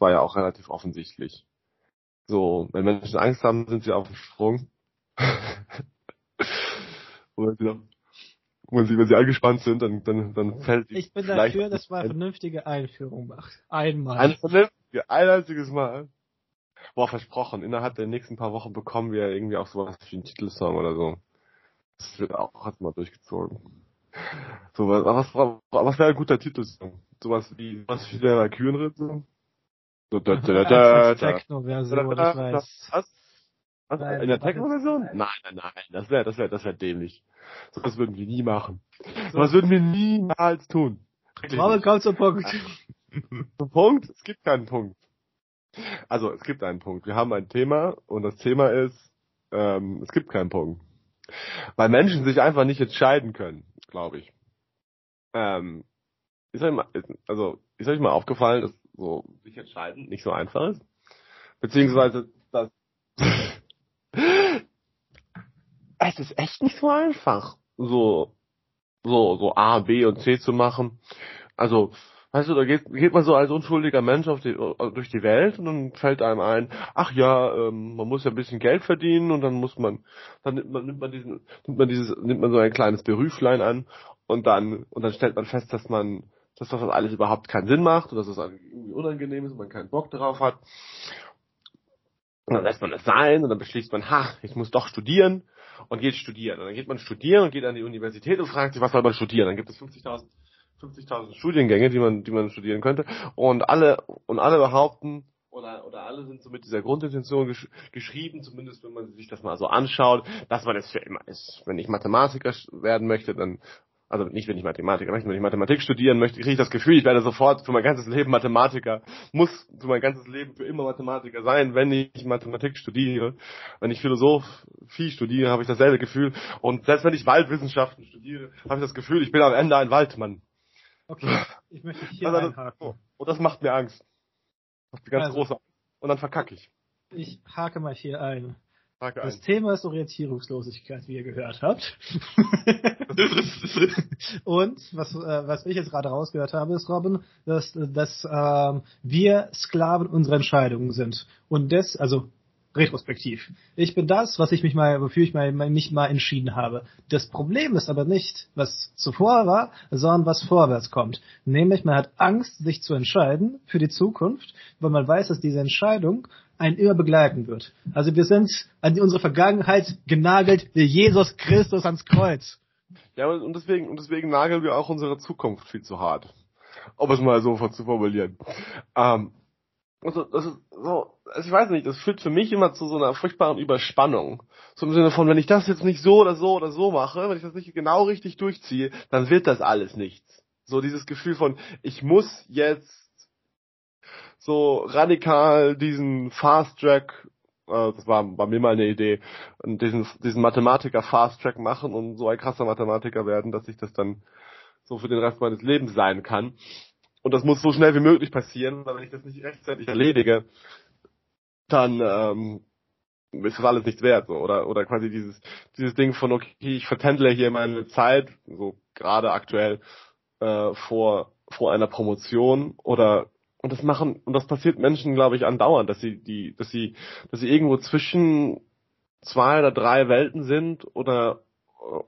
war ja auch relativ offensichtlich. So, wenn Menschen Angst haben, sind sie auf dem Sprung. Und wenn sie, wenn sie, angespannt sind, dann, dann, dann fällt Ich bin dafür, dass man eine vernünftige Einführung macht. Einmal. Eine vernünftige, ein einziges Mal. Boah, versprochen, innerhalb der nächsten paar Wochen bekommen wir irgendwie auch sowas wie einen Titelsong oder so. Das wird auch erstmal durchgezogen. So, was, was, was wäre ein guter Titelsong? Sowas wie, was wie der Valkyrenritt so? Techno-Version, das weiß. Was? Was? Nein, In der das Techno-Version? Nein, nein, nein, das wäre, das wäre, das wäre dämlich. So was würden wir nie machen. So was würden wir niemals tun. Wirklich Robin, nicht. komm zum Punkt. Zum Punkt? Es gibt keinen Punkt. Also, es gibt einen Punkt. Wir haben ein Thema und das Thema ist, ähm, es gibt keinen Punkt. Weil Menschen sich einfach nicht entscheiden können, glaube ich. Ähm, ist euch mal, also, ist euch mal aufgefallen, dass so sich entscheiden nicht so einfach ist? Beziehungsweise, dass es ist echt nicht so einfach, so, so, so A, B und C zu machen. Also, weißt du, da geht, geht man so als unschuldiger Mensch auf die, durch die Welt und dann fällt einem ein, ach ja, ähm, man muss ja ein bisschen Geld verdienen und dann muss man, dann nimmt man, nimmt man diesen, nimmt man dieses, nimmt man so ein kleines Beruflein an und dann, und dann stellt man fest, dass man, dass das alles überhaupt keinen Sinn macht und dass es irgendwie unangenehm ist und man keinen Bock darauf hat. Und dann lässt man es sein und dann beschließt man, ha, ich muss doch studieren und geht studieren. Und dann geht man studieren und geht an die Universität und fragt sich, was soll man studieren? Dann gibt es 50.000 50.000 Studiengänge, die man, die man studieren könnte. Und alle, und alle behaupten, oder, oder alle sind so mit dieser Grundintention gesch geschrieben, zumindest wenn man sich das mal so anschaut, dass man es für immer ist. Wenn ich Mathematiker werden möchte, dann, also nicht wenn ich Mathematiker möchte, wenn ich Mathematik studieren möchte, kriege ich das Gefühl, ich werde sofort für mein ganzes Leben Mathematiker, muss für mein ganzes Leben für immer Mathematiker sein, wenn ich Mathematik studiere. Wenn ich Philosophie studiere, habe ich dasselbe Gefühl. Und selbst wenn ich Waldwissenschaften studiere, habe ich das Gefühl, ich bin am Ende ein Waldmann. Okay, ich möchte hier Also das- einhaken. Und das macht mir Angst. Das macht mir ganz Also- große Angst. Und dann verkacke ich. Ich hake mal hier ein. Hake Das ein. Thema ist Orientierungslosigkeit, wie ihr gehört habt. Und was, äh, was ich jetzt gerade rausgehört habe, ist, Robin, dass, dass ähm, wir Sklaven unserer Entscheidungen sind. Und das, also retrospektiv. Ich bin das, was ich mich mal, wofür ich mal mich mal entschieden habe. Das Problem ist aber nicht, was zuvor war, sondern was vorwärts kommt. Nämlich, man hat Angst, sich zu entscheiden für die Zukunft, weil man weiß, dass diese Entscheidung einen immer begleiten wird. Also wir sind an unsere Vergangenheit genagelt wie Jesus Christus ans Kreuz. Ja, und deswegen, und deswegen nageln wir auch unsere Zukunft viel zu hart. Um es mal so zu formulieren. Ähm, also, das ist so, also ich weiß nicht, das führt für mich immer zu so einer furchtbaren Überspannung. So im Sinne von, wenn ich das jetzt nicht so oder so oder so mache, wenn ich das nicht genau richtig durchziehe, dann wird das alles nichts. So dieses Gefühl von, ich muss jetzt so radikal diesen Fast Track, äh, das war bei mir mal eine Idee, diesen, diesen Mathematiker Fast Track machen und so ein krasser Mathematiker werden, dass ich das dann so für den Rest meines Lebens sein kann. Und das muss so schnell wie möglich passieren, weil wenn ich das nicht rechtzeitig erledige, dann ähm, ist das alles nichts wert, so oder oder quasi dieses dieses Ding von okay, ich vertändle hier meine Zeit, so gerade aktuell äh, vor vor einer Promotion oder und das machen und das passiert Menschen, glaube ich, andauernd, dass sie die dass sie dass sie irgendwo zwischen zwei oder drei Welten sind oder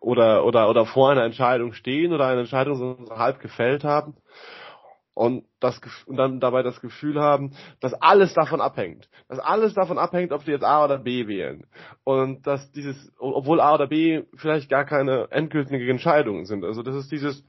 oder oder oder vor einer Entscheidung stehen oder eine Entscheidung so halb gefällt haben und das und dann dabei das Gefühl haben, dass alles davon abhängt, dass alles davon abhängt, ob sie jetzt A oder B wählen und dass dieses, obwohl A oder B vielleicht gar keine endgültigen Entscheidungen sind. Also das ist dieses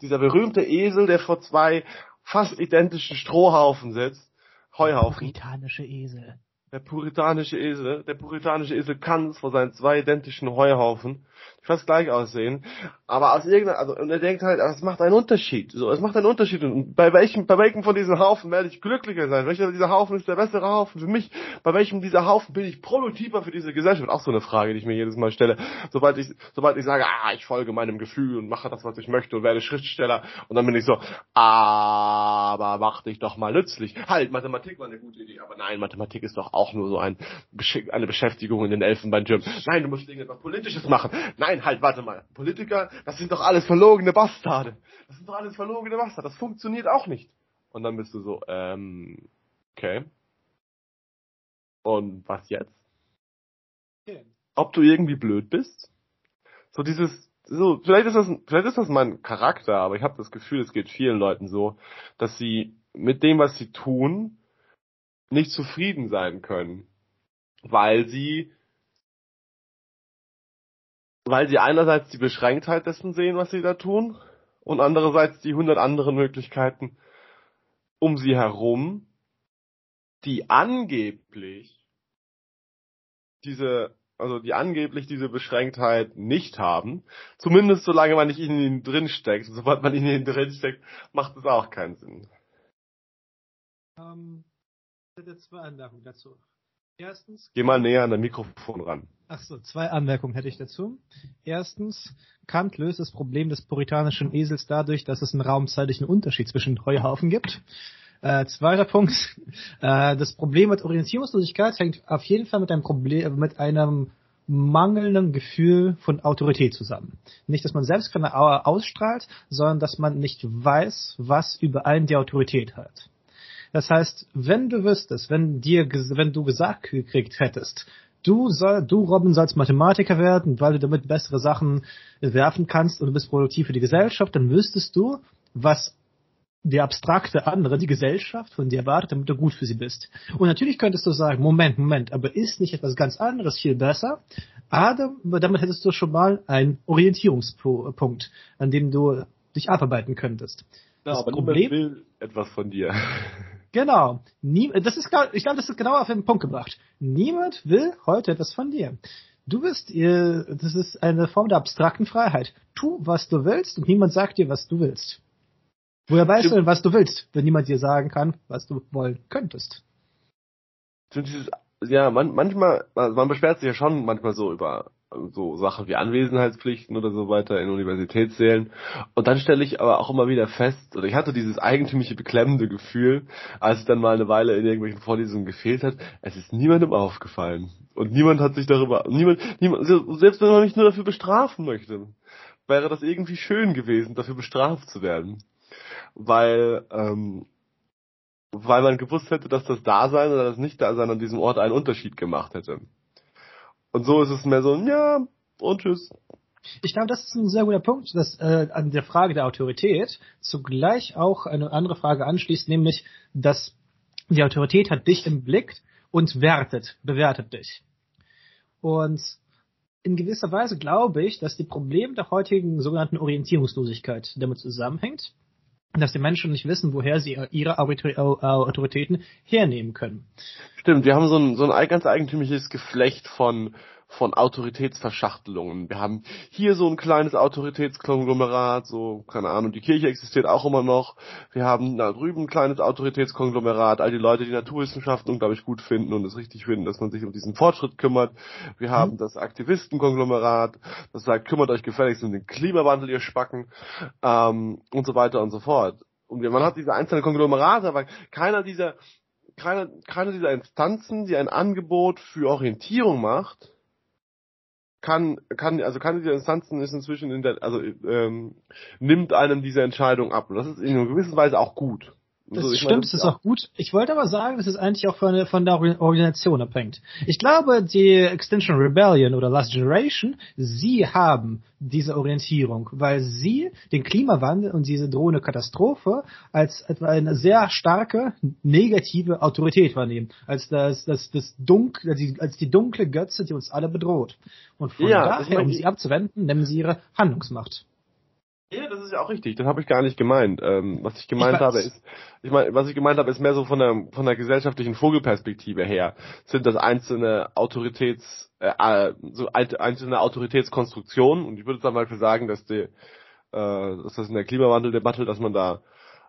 dieser berühmte Esel, der vor zwei fast identischen Strohhaufen sitzt, Heuhaufen. Britanische Esel. Der puritanische Esel, der puritanische Esel kann vor seinen zwei identischen Heuhaufen, die fast gleich aussehen, aber aus irgendeiner, also, und er denkt halt, es macht einen Unterschied, so, es macht einen Unterschied, und bei welchem, bei welchem von diesen Haufen werde ich glücklicher sein, welcher dieser Haufen ist der bessere Haufen für mich, bei welchem dieser Haufen bin ich produktiver für diese Gesellschaft, auch so eine Frage, die ich mir jedes Mal stelle, sobald ich, sobald ich sage, ah, ich folge meinem Gefühl und mache das, was ich möchte und werde Schriftsteller, und dann bin ich so, aber mach dich doch mal nützlich. Halt, Mathematik war eine gute Idee, aber nein, Mathematik ist doch auch nur so ein, eine Beschäftigung in den Elfenbeingym. Nein, du musst irgendetwas Politisches machen. Nein, halt, warte mal. Politiker, das sind doch alles verlogene Bastarde. Das sind doch alles verlogene Bastarde. Das funktioniert auch nicht. Und dann bist du so, ähm, Okay. Und was jetzt? Okay. Ob du irgendwie blöd bist? So dieses, so, vielleicht ist das, vielleicht ist das mein Charakter, aber ich habe das Gefühl, es geht vielen Leuten so, dass sie mit dem, was sie tun, nicht zufrieden sein können. Weil sie, weil sie einerseits die Beschränktheit dessen sehen, was sie da tun, und andererseits die hundert anderen Möglichkeiten um sie herum, die angeblich diese, also die angeblich diese Beschränktheit nicht haben. Zumindest solange man nicht in ihnen drinsteckt. Sobald man in ihnen drinsteckt, macht es auch keinen Sinn. Ähm, ich hätte zwei Anmerkungen dazu. Erstens. Geh mal näher an das Mikrofon ran. Ach so, zwei Anmerkungen hätte ich dazu. Erstens, Kant löst das Problem des puritanischen Esels dadurch, dass es einen raumzeitlichen Unterschied zwischen Heuhaufen gibt. Äh, zweiter Punkt, äh, das Problem mit Orientierungslosigkeit hängt auf jeden Fall mit einem Problem, mit einem mangelnden Gefühl von Autorität zusammen. Nicht, dass man selbst keine Auer ausstrahlt, sondern dass man nicht weiß, was über einen die Autorität hat. Das heißt, wenn du wüsstest, wenn dir, wenn du gesagt gekriegt hättest, du soll, du Robin sollst Mathematiker werden, weil du damit bessere Sachen werfen kannst und du bist produktiv für die Gesellschaft, dann wüsstest du, was die abstrakte andere, die Gesellschaft von dir erwartet, damit du gut für sie bist. Und natürlich könntest du sagen, Moment, Moment, aber ist nicht etwas ganz anderes viel besser? Aber damit hättest du schon mal einen Orientierungspunkt, an dem du dich abarbeiten könntest. Ja, aber Problem will etwas von dir. Genau. Nie, das ist, ich glaube, das ist genau auf den Punkt gebracht. Niemand will heute etwas von dir. Du bist, das ist eine Form der abstrakten Freiheit. Tu, was du willst und niemand sagt dir, was du willst. Woher weißt du denn, was du willst, wenn niemand dir sagen kann, was du wollen könntest? ja, man, manchmal, man beschwert sich ja schon manchmal so über so Sachen wie Anwesenheitspflichten oder so weiter in Universitätssälen. Und dann stelle ich aber auch immer wieder fest, oder ich hatte dieses eigentümliche beklemmende Gefühl, als es dann mal eine Weile in irgendwelchen Vorlesungen gefehlt hat, es ist niemandem aufgefallen. Und niemand hat sich darüber, niemand, niemand, selbst wenn man mich nur dafür bestrafen möchte, wäre das irgendwie schön gewesen, dafür bestraft zu werden. Weil, ähm, weil man gewusst hätte, dass das Dasein oder das Nicht-Dasein an diesem Ort einen Unterschied gemacht hätte. Und so ist es mehr so, ja, und tschüss. Ich glaube, das ist ein sehr guter Punkt, dass äh, an der Frage der Autorität zugleich auch eine andere Frage anschließt, nämlich, dass die Autorität hat dich im Blick und wertet, bewertet dich. Und in gewisser Weise glaube ich, dass die Probleme der heutigen sogenannten Orientierungslosigkeit damit zusammenhängt, dass die Menschen nicht wissen, woher sie ihre Autoritäten hernehmen können. Stimmt, wir haben so ein, so ein ganz eigentümliches Geflecht von von Autoritätsverschachtelungen. Wir haben hier so ein kleines Autoritätskonglomerat, so, keine Ahnung, die Kirche existiert auch immer noch. Wir haben da drüben ein kleines Autoritätskonglomerat, all die Leute, die Naturwissenschaften unglaublich gut finden und es richtig finden, dass man sich um diesen Fortschritt kümmert. Wir mhm. haben das Aktivistenkonglomerat, das sagt, kümmert euch gefälligst um den Klimawandel, ihr Spacken, ähm, und so weiter und so fort. Und man hat diese einzelnen Konglomerate, aber keiner dieser keine, keine dieser Instanzen, die ein Angebot für Orientierung macht, kann, kann, also kann diese Instanzen ist inzwischen in der, also ähm, nimmt einem diese Entscheidung ab. Und das ist in einer gewissen Weise auch gut. Das so, stimmt, es ist auch gut. Ich wollte aber sagen, dass es eigentlich auch von, von der Organisation abhängt. Ich glaube, die Extinction Rebellion oder Last Generation, sie haben diese Orientierung, weil sie den Klimawandel und diese drohende Katastrophe als etwa eine sehr starke negative Autorität wahrnehmen, als das, das, das dunkle, als die dunkle Götze, die uns alle bedroht. Und von ja, daher, um sie abzuwenden, nehmen sie ihre Handlungsmacht. Das ist ja auch richtig. Das habe ich gar nicht gemeint. Ähm, was ich gemeint ich habe ist, ich meine, was ich gemeint habe, ist mehr so von der von der gesellschaftlichen Vogelperspektive her. Sind das einzelne Autoritäts, äh, äh so einzelne Autoritätskonstruktionen? Und ich würde zum Beispiel sagen, dass die, äh, dass das in der Klimawandeldebatte, dass man da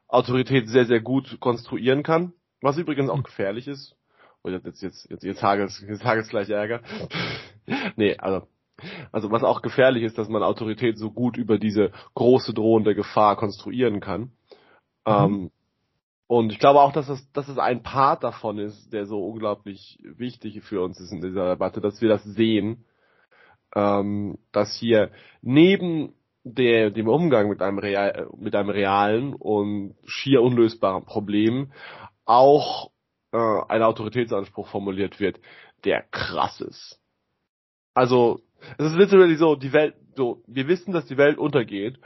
Autorität sehr sehr gut konstruieren kann. Was übrigens auch gefährlich ist. Oh, jetzt jetzt jetzt jetzt, jetzt hagels jetzt hagels gleich Ärger. nee, also also was auch gefährlich ist, dass man Autorität so gut über diese große drohende Gefahr konstruieren kann. Mhm. Ähm, und ich glaube auch, dass es, dass es ein Part davon ist, der so unglaublich wichtig für uns ist in dieser Debatte, dass wir das sehen, ähm, dass hier neben der, dem Umgang mit einem, real, mit einem realen und schier unlösbaren Problem auch äh, ein Autoritätsanspruch formuliert wird, der krass ist. Also, es ist literally so, die Welt, so, wir wissen, dass die Welt untergeht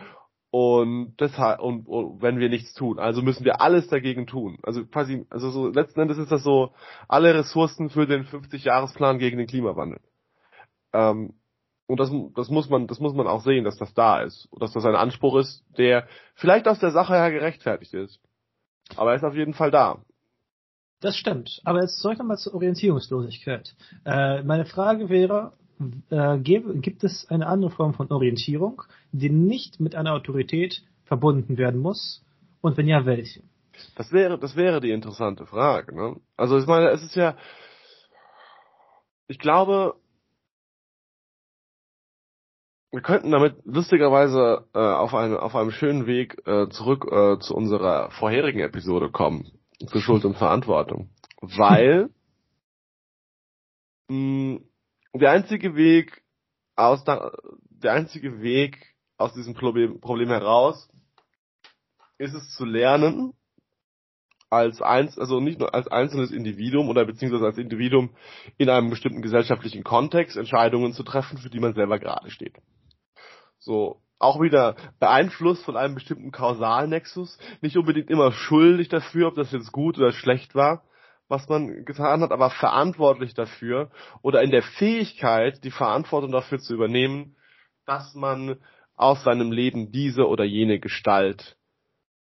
und deshalb, und, und wenn wir nichts tun, also müssen wir alles dagegen tun. Also quasi, also so, letzten Endes ist das so, alle Ressourcen für den 50-Jahresplan gegen den Klimawandel. Ähm, und das, das muss man, das muss man auch sehen, dass das da ist. Und dass das ein Anspruch ist, der vielleicht aus der Sache her gerechtfertigt ist. Aber er ist auf jeden Fall da. Das stimmt. Aber jetzt zurück nochmal zur Orientierungslosigkeit. Äh, meine Frage wäre, äh, gibt es eine andere Form von Orientierung, die nicht mit einer Autorität verbunden werden muss? Und wenn ja, welche? Das wäre, das wäre die interessante Frage. Ne? Also ich meine, es ist ja, ich glaube, wir könnten damit lustigerweise äh, auf, einem auf einem schönen Weg äh, zurück äh, zu unserer vorherigen Episode kommen, zu Schuld und Verantwortung. Weil mh, der einzige Weg aus der einzige Weg aus diesem Problem, Problem heraus ist es zu lernen, als eins, also nicht nur als einzelnes Individuum oder beziehungsweise als Individuum in einem bestimmten gesellschaftlichen Kontext Entscheidungen zu treffen, für die man selber gerade steht. So, auch wieder beeinflusst von einem bestimmten Kausalnexus, nicht unbedingt immer schuldig dafür, ob das jetzt gut oder schlecht war, was man getan hat, aber verantwortlich dafür oder in der Fähigkeit, die Verantwortung dafür zu übernehmen, dass man aus seinem Leben diese oder jene Gestalt,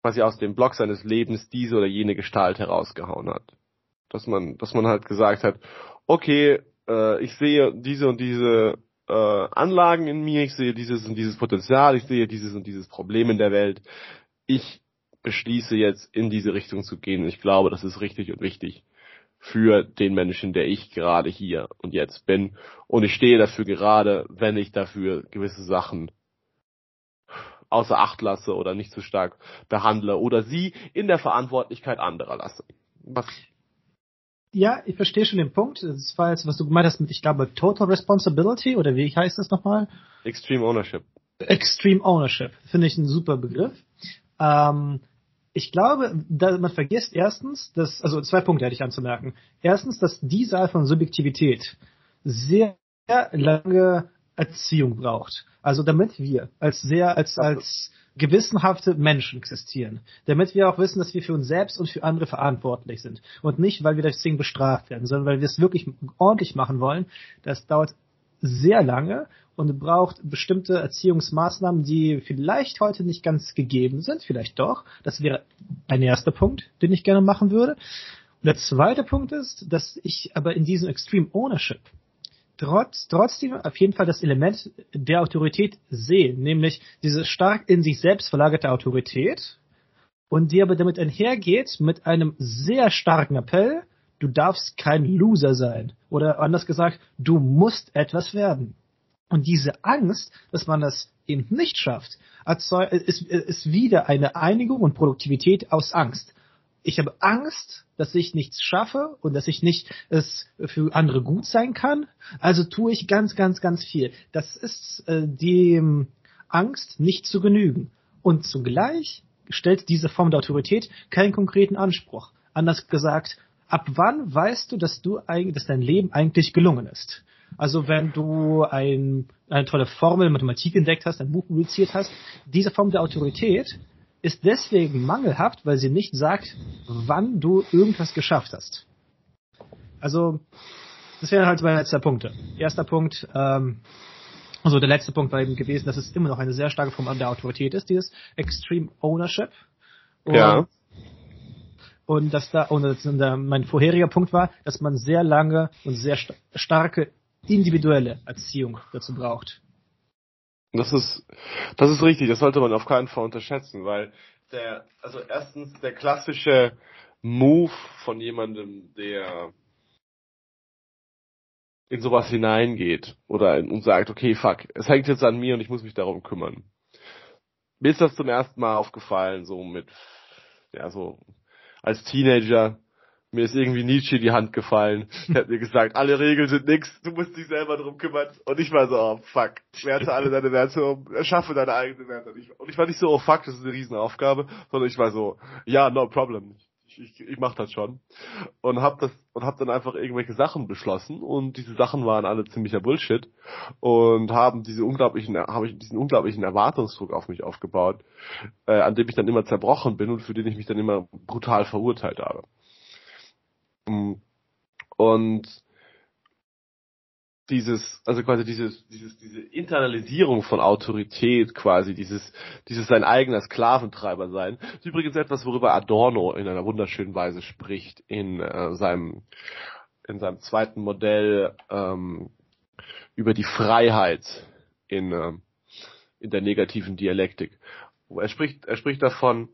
quasi aus dem Block seines Lebens diese oder jene Gestalt herausgehauen hat. Dass man, dass man halt gesagt hat, okay, äh, ich sehe diese und diese äh, Anlagen in mir, ich sehe dieses und dieses Potenzial, ich sehe dieses und dieses Problem in der Welt. Ich beschließe jetzt in diese Richtung zu gehen. Ich glaube, das ist richtig und wichtig für den Menschen, der ich gerade hier und jetzt bin. Und ich stehe dafür gerade, wenn ich dafür gewisse Sachen außer Acht lasse oder nicht zu so stark behandle oder sie in der Verantwortlichkeit anderer lasse. Was ja, ich verstehe schon den Punkt. Das war jetzt, was du gemeint hast mit, ich glaube, Total Responsibility oder wie heißt das nochmal? Extreme Ownership. Extreme Ownership. Finde ich ein super Begriff. Ähm, ich glaube, man vergisst erstens, dass, also zwei Punkte hätte ich anzumerken. Erstens, dass diese Art von Subjektivität sehr lange Erziehung braucht. Also damit wir als sehr, als, als gewissenhafte Menschen existieren, damit wir auch wissen, dass wir für uns selbst und für andere verantwortlich sind und nicht, weil wir deswegen bestraft werden, sondern weil wir es wirklich ordentlich machen wollen. Das dauert sehr lange und braucht bestimmte Erziehungsmaßnahmen, die vielleicht heute nicht ganz gegeben sind, vielleicht doch. Das wäre ein erster Punkt, den ich gerne machen würde. Und der zweite Punkt ist, dass ich aber in diesem Extreme Ownership trotz, trotzdem auf jeden Fall das Element der Autorität sehen, nämlich diese stark in sich selbst verlagerte Autorität und die aber damit einhergeht mit einem sehr starken Appell, du darfst kein Loser sein oder anders gesagt, du musst etwas werden. Und diese Angst, dass man das eben nicht schafft, ist, ist wieder eine Einigung und Produktivität aus Angst ich habe Angst, dass ich nichts schaffe und dass ich nicht es für andere gut sein kann. Also tue ich ganz, ganz, ganz viel. Das ist äh, die Angst, nicht zu genügen. Und zugleich stellt diese Form der Autorität keinen konkreten Anspruch. Anders gesagt, ab wann weißt du, dass du eigentlich, dass dein Leben eigentlich gelungen ist? Also wenn du ein, eine tolle Formel Mathematik entdeckt hast, ein Buch publiziert hast, diese Form der Autorität ist deswegen mangelhaft, weil sie nicht sagt, wann du irgendwas geschafft hast. Also, das wären halt zwei letzte Punkte. Erster Punkt, ähm, also der letzte Punkt war eben gewesen, dass es immer noch eine sehr starke Form der Autorität ist, dieses Extreme Ownership. Und, ja. Und dass da, und das, mein vorheriger Punkt war, dass man sehr lange und sehr st starke individuelle Erziehung dazu braucht. Das ist, das ist richtig, das sollte man auf keinen Fall unterschätzen, weil der, also erstens der klassische Move von jemandem, der in sowas hineingeht oder in, und sagt, okay, fuck, es hängt jetzt an mir und ich muss mich darum kümmern. Mir ist das zum ersten Mal aufgefallen, so mit, ja, so als Teenager, mir ist irgendwie Nietzsche die Hand gefallen. Er hat mir gesagt, alle Regeln sind nix, du musst dich selber drum kümmern. Und ich war so, oh fuck, werte alle deine Werte um, erschaffe deine eigenen Werte. Und ich war nicht so, oh fuck, das ist eine Riesenaufgabe, sondern ich war so, ja, no problem. ich, ich, ich mach das schon. Und hab das und hab dann einfach irgendwelche Sachen beschlossen und diese Sachen waren alle ziemlicher Bullshit und haben diese unglaublichen, habe ich diesen unglaublichen Erwartungsdruck auf mich aufgebaut, äh, an dem ich dann immer zerbrochen bin und für den ich mich dann immer brutal verurteilt habe. Mm. Und dieses, also quasi dieses, dieses, diese Internalisierung von Autorität quasi, dieses, dieses sein eigener Sklaventreiber sein, ist übrigens etwas, worüber Adorno in einer wunderschönen Weise spricht in äh, seinem, in seinem zweiten Modell ähm, über die Freiheit in, äh, in der negativen Dialektik. Er spricht, er spricht davon,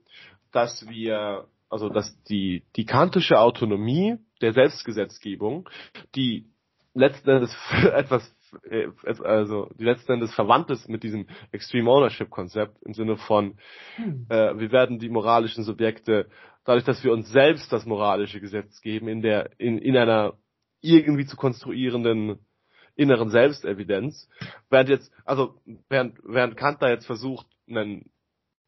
dass wir, also dass die, die kantische Autonomie der Selbstgesetzgebung, die letzten Endes etwas äh, also die letzten Endes verwandt ist mit diesem Extreme Ownership Konzept im Sinne von hm. äh, wir werden die moralischen Subjekte dadurch, dass wir uns selbst das moralische Gesetz geben in der in, in einer irgendwie zu konstruierenden inneren Selbstevidenz, während jetzt also während während Kant da jetzt versucht einen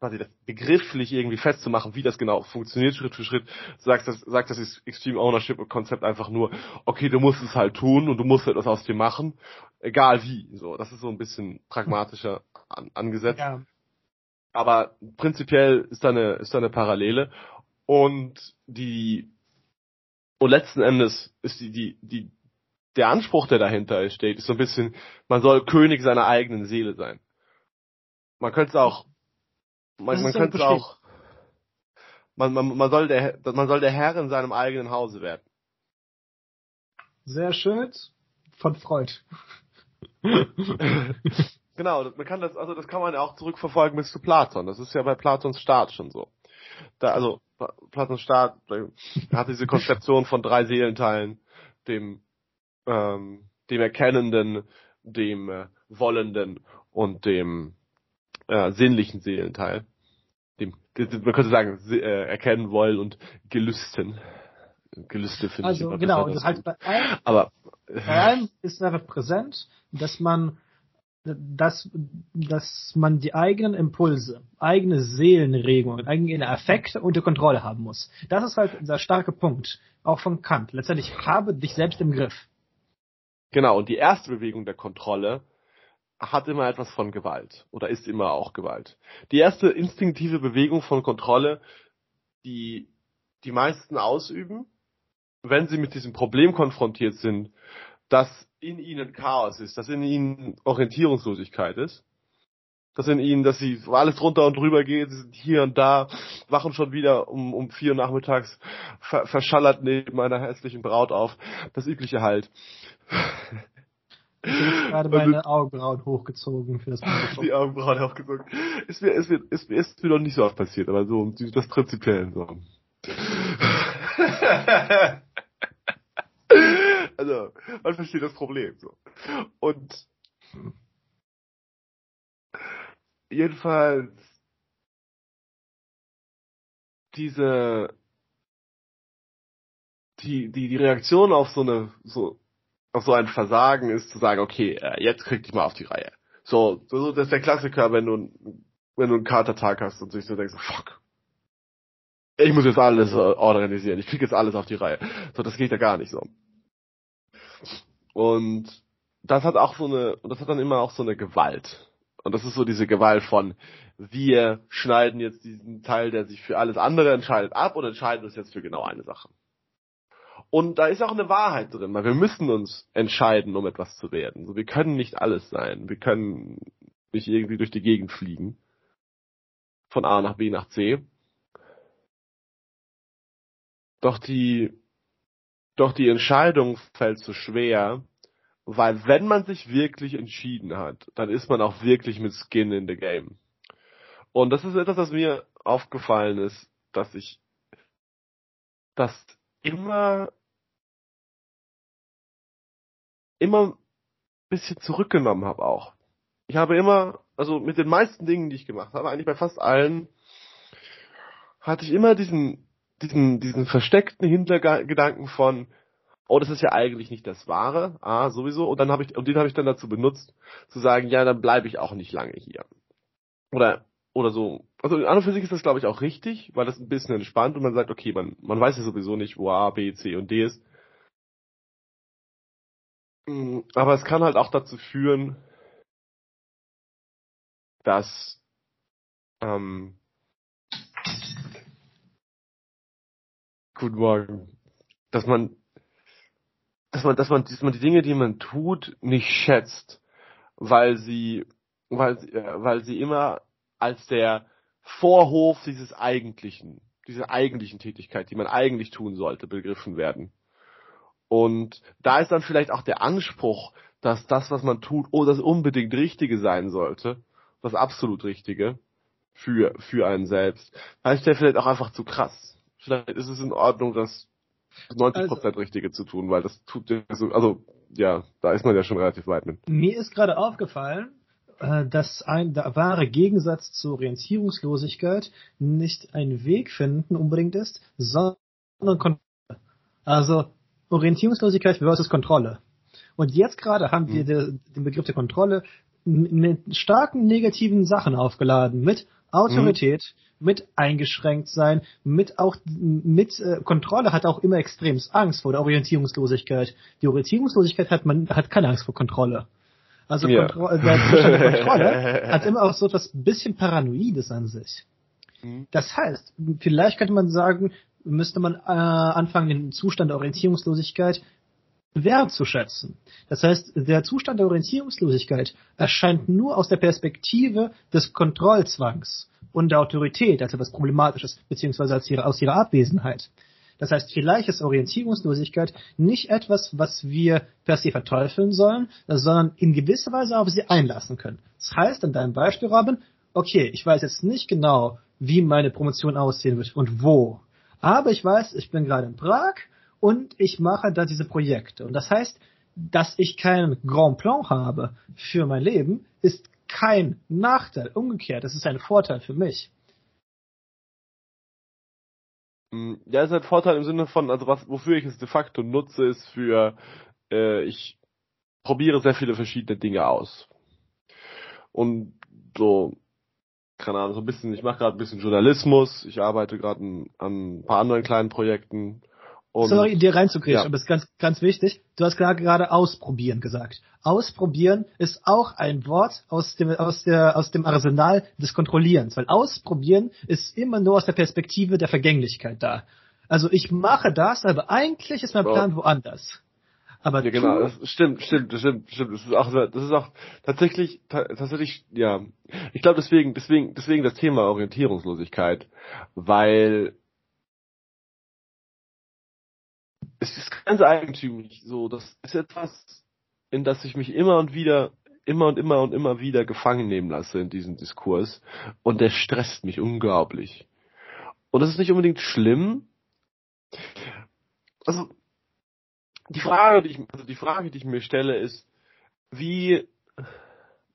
quasi das begrifflich irgendwie festzumachen, wie das genau funktioniert, Schritt für Schritt, sagt das, sagt das Extreme Ownership Konzept einfach nur, okay, du musst es halt tun und du musst etwas aus dir machen, egal wie. So, das ist so ein bisschen pragmatischer an, angesetzt. Ja. Aber prinzipiell ist da eine, ist da eine Parallele. Und die, und letzten Endes ist die, die, die, der Anspruch, der dahinter steht, ist so ein bisschen, man soll König seiner eigenen Seele sein. Man könnte es auch man, man könnte auch, man, man, man, soll der, man soll der Herr in seinem eigenen Hause werden. Sehr schön. Von Freud. genau, man kann das, also das kann man ja auch zurückverfolgen bis zu Platon. Das ist ja bei Platons Staat schon so. Da, also, Platons Staat hat diese Konzeption von drei Seelenteilen, dem, ähm, dem Erkennenden, dem äh, Wollenden und dem äh, sinnlichen Seelenteil dem, man könnte sagen, äh, erkennen wollen und gelüsten. Gelüste finde also, ich. genau, das halt bei allem, Aber, bei allem ist einfach präsent, dass man, dass, dass man die eigenen Impulse, eigene Seelenregungen, eigene Affekte unter Kontrolle haben muss. Das ist halt der starke Punkt, auch von Kant. Letztendlich habe dich selbst im Griff. Genau, und die erste Bewegung der Kontrolle hat immer etwas von Gewalt oder ist immer auch Gewalt. Die erste instinktive Bewegung von Kontrolle, die die meisten ausüben, wenn sie mit diesem Problem konfrontiert sind, dass in ihnen Chaos ist, dass in ihnen Orientierungslosigkeit ist, dass in ihnen, dass sie alles drunter und drüber geht, sie sind hier und da, wachen schon wieder um, um vier Uhr nachmittags ver verschallert neben einer hässlichen Braut auf, das übliche halt. Ich habe gerade meine Augenbrauen hochgezogen für das Mikrofon. Die Augenbrauen hochgezogen. Ist mir, ist, mir, ist, mir, ist mir noch nicht so oft passiert, aber so, das prinzipiell so. also, man versteht das Problem so. Und jedenfalls diese die, die, die Reaktion auf so eine, so, auf so ein Versagen ist zu sagen, okay, äh, jetzt krieg dich mal auf die Reihe. So, so das ist der Klassiker, wenn du, wenn du einen Katertag hast und sich so denkst, fuck, ich muss jetzt alles äh, organisieren, ich krieg jetzt alles auf die Reihe. So, das geht ja gar nicht so. Und das hat auch so eine, und das hat dann immer auch so eine Gewalt. Und das ist so diese Gewalt von, wir schneiden jetzt diesen Teil, der sich für alles andere entscheidet, ab und entscheiden uns jetzt für genau eine Sache. Und da ist auch eine Wahrheit drin, weil wir müssen uns entscheiden, um etwas zu werden. Wir können nicht alles sein. Wir können nicht irgendwie durch die Gegend fliegen. Von A nach B nach C. Doch die, doch die Entscheidung fällt so schwer, weil wenn man sich wirklich entschieden hat, dann ist man auch wirklich mit Skin in the Game. Und das ist etwas, was mir aufgefallen ist, dass ich, dass immer immer ein bisschen zurückgenommen habe auch. Ich habe immer, also mit den meisten Dingen, die ich gemacht habe, eigentlich bei fast allen, hatte ich immer diesen, diesen, diesen versteckten Hintergedanken von, oh, das ist ja eigentlich nicht das Wahre, ah, sowieso, und dann habe ich, und den habe ich dann dazu benutzt, zu sagen, ja, dann bleibe ich auch nicht lange hier. Oder oder so. Also in und für sich ist das, glaube ich, auch richtig, weil das ein bisschen entspannt und man sagt, okay, man, man weiß ja sowieso nicht, wo A, B, C und D ist. Mm, aber es kann halt auch dazu führen, dass ähm, guten Morgen, dass man dass man, dass man, dass man die Dinge, die man tut, nicht schätzt, weil sie, weil, äh, weil sie immer als der Vorhof dieses eigentlichen, dieser eigentlichen Tätigkeit, die man eigentlich tun sollte, begriffen werden. Und da ist dann vielleicht auch der Anspruch, dass das, was man tut, oh, das unbedingt Richtige sein sollte, das absolut Richtige für, für einen selbst. Da ist der vielleicht auch einfach zu krass. Vielleicht ist es in Ordnung, das 90% also, Richtige zu tun, weil das tut so, also, ja, da ist man ja schon relativ weit mit. Mir ist gerade aufgefallen, äh, dass ein der wahre Gegensatz zur Orientierungslosigkeit nicht ein Weg finden unbedingt ist, sondern Kontrolle. Also Orientierungslosigkeit versus Kontrolle. Und jetzt gerade haben wir mhm. den Begriff der Kontrolle mit starken negativen Sachen aufgeladen, mit Autorität, mhm. mit eingeschränkt sein, mit auch mit äh, Kontrolle hat auch immer extrem Angst vor der Orientierungslosigkeit. Die Orientierungslosigkeit hat man hat keine Angst vor Kontrolle. Also ja. Kontro äh, der Kontrolle hat immer auch so etwas bisschen Paranoides an sich. Mhm. Das heißt, vielleicht könnte man sagen, müsste man äh, anfangen, den Zustand der Orientierungslosigkeit wertzuschätzen. Das heißt, der Zustand der Orientierungslosigkeit erscheint nur aus der Perspektive des Kontrollzwangs und der Autorität als etwas Problematisches, beziehungsweise als ihre, aus ihrer Abwesenheit. Das heißt, vielleicht ist Orientierungslosigkeit nicht etwas, was wir per se verteufeln sollen, sondern in gewisser Weise auf sie einlassen können. Das heißt, in deinem Beispiel, Robin, okay, ich weiß jetzt nicht genau, wie meine Promotion aussehen wird und wo. Aber ich weiß, ich bin gerade in Prag und ich mache da diese Projekte. Und das heißt, dass ich keinen Grand Plan habe für mein Leben, ist kein Nachteil. Umgekehrt, es ist ein Vorteil für mich. Mm, ja, ist halt Vorteil im Sinne von, also was, wofür ich es de facto nutze, ist für, äh, ich probiere sehr viele verschiedene Dinge aus. Und so, keine Ahnung, so ein bisschen, ich mache gerade ein bisschen Journalismus, ich arbeite gerade an ein paar anderen kleinen Projekten und, Sorry, dir reinzukriegen, ja. aber es ist ganz, ganz wichtig. Du hast gerade ausprobieren gesagt. Ausprobieren ist auch ein Wort aus dem, aus der, aus dem Arsenal des Kontrollierens, weil ausprobieren ist immer nur aus der Perspektive der Vergänglichkeit da. Also ich mache das, aber eigentlich ist mein Plan woanders. Aber ja, genau, das stimmt, stimmt, stimmt, stimmt. Das ist auch, das ist auch tatsächlich, tatsächlich, ja. Ich glaube deswegen, deswegen, deswegen das Thema Orientierungslosigkeit, weil es ist ganz eigentümlich so. Das ist etwas, in das ich mich immer und wieder, immer und immer und immer wieder gefangen nehmen lasse in diesem Diskurs. Und der stresst mich unglaublich. Und das ist nicht unbedingt schlimm. Also, die Frage, die ich, also die Frage, die ich mir stelle, ist, wie,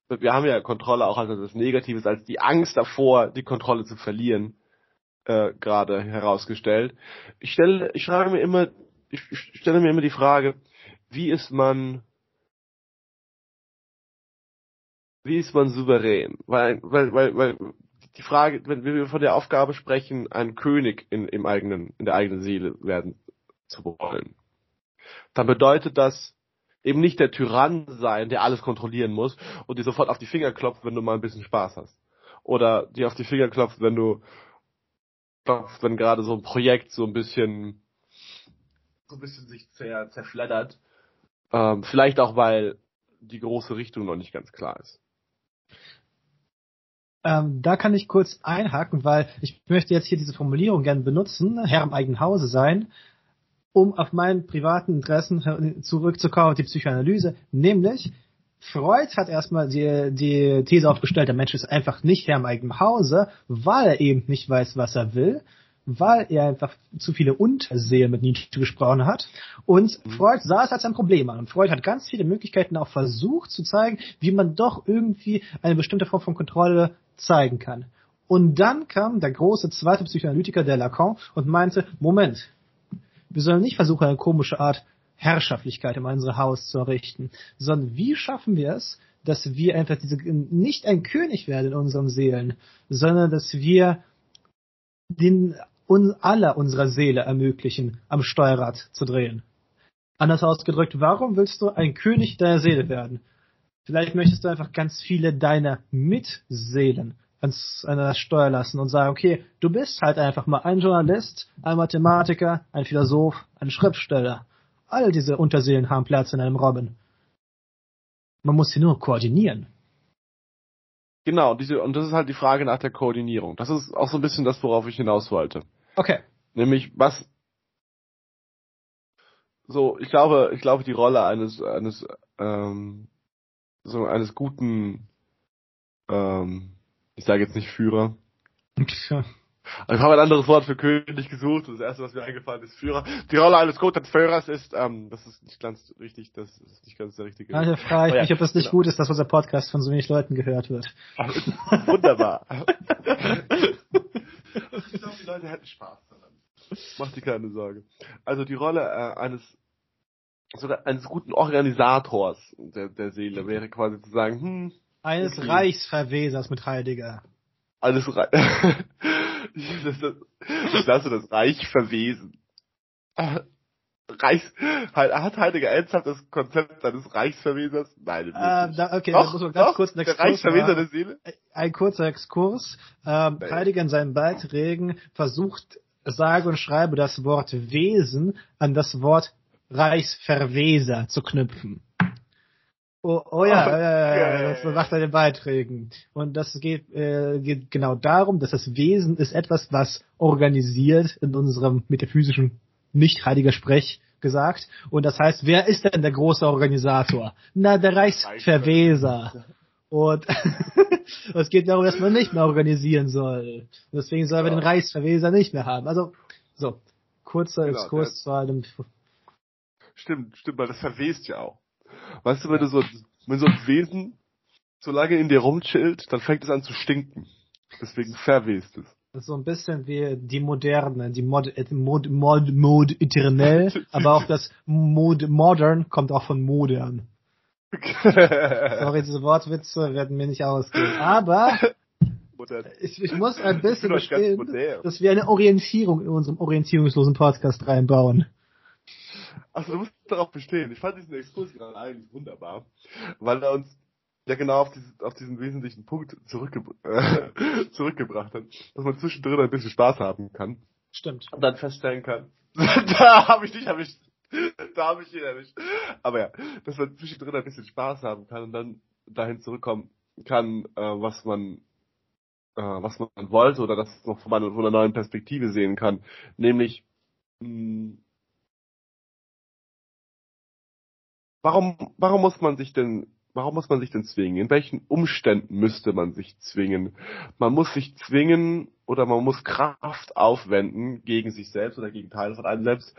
wir haben ja Kontrolle auch als etwas Negatives, als die Angst davor, die Kontrolle zu verlieren, äh, gerade herausgestellt. Ich stelle, ich frage mir immer ich stelle mir immer die Frage, wie ist man, wie ist man souverän? Weil, weil, weil, weil die Frage, wenn wir von der Aufgabe sprechen, ein König in, im eigenen, in der eigenen Seele werden zu wollen, dann bedeutet das eben nicht der Tyrann sein, der alles kontrollieren muss und dir sofort auf die Finger klopft, wenn du mal ein bisschen Spaß hast. Oder dir auf die Finger klopft, wenn du klopft, wenn gerade so ein Projekt so ein bisschen so ein bisschen sich zer, zerfleddert. Ähm, vielleicht auch, weil die große Richtung noch nicht ganz klar ist. Ähm, da kann ich kurz einhaken, weil ich möchte jetzt hier diese Formulierung gerne benutzen, Herr im eigenen Hause sein, um auf meinen privaten Interessen zurückzukommen, die Psychoanalyse, nämlich Freud hat erstmal die, die These aufgestellt, der Mensch ist einfach nicht Herr im eigenen Hause, weil er eben nicht weiß, was er will weil er einfach zu viele Unterseelen mit Nietzsche gesprochen hat. Und mhm. Freud sah es als ein Problem an. Und Freud hat ganz viele Möglichkeiten auch versucht zu zeigen, wie man doch irgendwie eine bestimmte Form von Kontrolle zeigen kann. Und dann kam der große zweite Psychoanalytiker, der Lacan, und meinte, Moment, wir sollen nicht versuchen, eine komische Art Herrschaftlichkeit in unser Haus zu errichten, sondern wie schaffen wir es, dass wir einfach diese, nicht ein König werden in unseren Seelen, sondern dass wir den, un, aller unserer Seele ermöglichen, am Steuerrad zu drehen. Anders ausgedrückt, warum willst du ein König deiner Seele werden? Vielleicht möchtest du einfach ganz viele deiner Mitseelen ans, an der Steuer lassen und sagen, okay, du bist halt einfach mal ein Journalist, ein Mathematiker, ein Philosoph, ein Schriftsteller. All diese Unterseelen haben Platz in einem Robin. Man muss sie nur koordinieren. Genau, diese, und das ist halt die Frage nach der Koordinierung. Das ist auch so ein bisschen das, worauf ich hinaus wollte. Okay. Nämlich, was, so, ich glaube, ich glaube, die Rolle eines, eines, ähm, so eines guten, ähm, ich sage jetzt nicht Führer. Also ich habe ein anderes Wort für König gesucht. Das erste, was mir eingefallen ist, Führer. Die Rolle eines guten Führers ist, ähm, das ist nicht ganz richtig, das ist nicht ganz der richtige. Also frage ich ja, mich, ob es nicht genau. gut ist, dass unser Podcast von so wenig Leuten gehört wird. Wunderbar. ich glaube, die Leute hätten Spaß daran. Mach dir keine Sorge. Also die Rolle äh, eines sogar eines guten Organisators der, der Seele wäre quasi zu sagen, hm, eines okay. Reichsverwesers mit Heidegger. Alles Reich. ich lasse das Reich verwesen. Reichs, hat Heidegger ernsthaft das Konzept eines Reichsverwesers? Nein, äh, da, okay, doch, muss man ganz doch, kurz einen Exkurs der Reichsverweser der Seele? Ein kurzer Exkurs. Ähm, Heidegger in seinen Beiträgen versucht, sage und schreibe das Wort Wesen an das Wort Reichsverweser zu knüpfen. Oh, oh ja, oh, ja, ja, ja, das macht er in den Beiträgen. Und das geht, äh, geht genau darum, dass das Wesen ist etwas, was organisiert in unserem metaphysischen, nicht heiliger Sprech gesagt. Und das heißt, wer ist denn der große Organisator? Na, der Reichsverweser. Und es geht darum, dass man nicht mehr organisieren soll. Und deswegen sollen wir den Reichsverweser nicht mehr haben. Also, so, kurzer genau, Exkurs zu einem. Stimmt, stimmt, weil das verwest ja auch. Weißt du, wenn du so, wenn so ein Wesen so lange in dir rumchillt, dann fängt es an zu stinken. Deswegen verwest es. So ein bisschen wie die moderne, die Mod, Mod, Mod, Mod eternell, aber auch das Mod, modern kommt auch von modern. Sorry, diese Wortwitze werden mir nicht ausgehen. Aber ich, ich, muss ein bisschen verstehen, dass wir eine Orientierung in unserem orientierungslosen Podcast reinbauen. Also du musst darauf bestehen. Ich fand diesen Exkurs gerade eigentlich wunderbar, weil er uns ja genau auf, dieses, auf diesen wesentlichen Punkt zurückge äh, zurückgebracht hat, dass man zwischendrin ein bisschen Spaß haben kann. Stimmt. Und dann feststellen kann, da habe ich dich erwischt. Da habe ich ihn erwischt. Aber ja, dass man zwischendrin ein bisschen Spaß haben kann und dann dahin zurückkommen kann, äh, was man äh, was man wollte oder das noch von einer, von einer neuen Perspektive sehen kann. Nämlich mh, warum, warum muss man sich denn, warum muss man sich denn zwingen? In welchen Umständen müsste man sich zwingen? Man muss sich zwingen oder man muss Kraft aufwenden gegen sich selbst oder gegen Teile von einem selbst,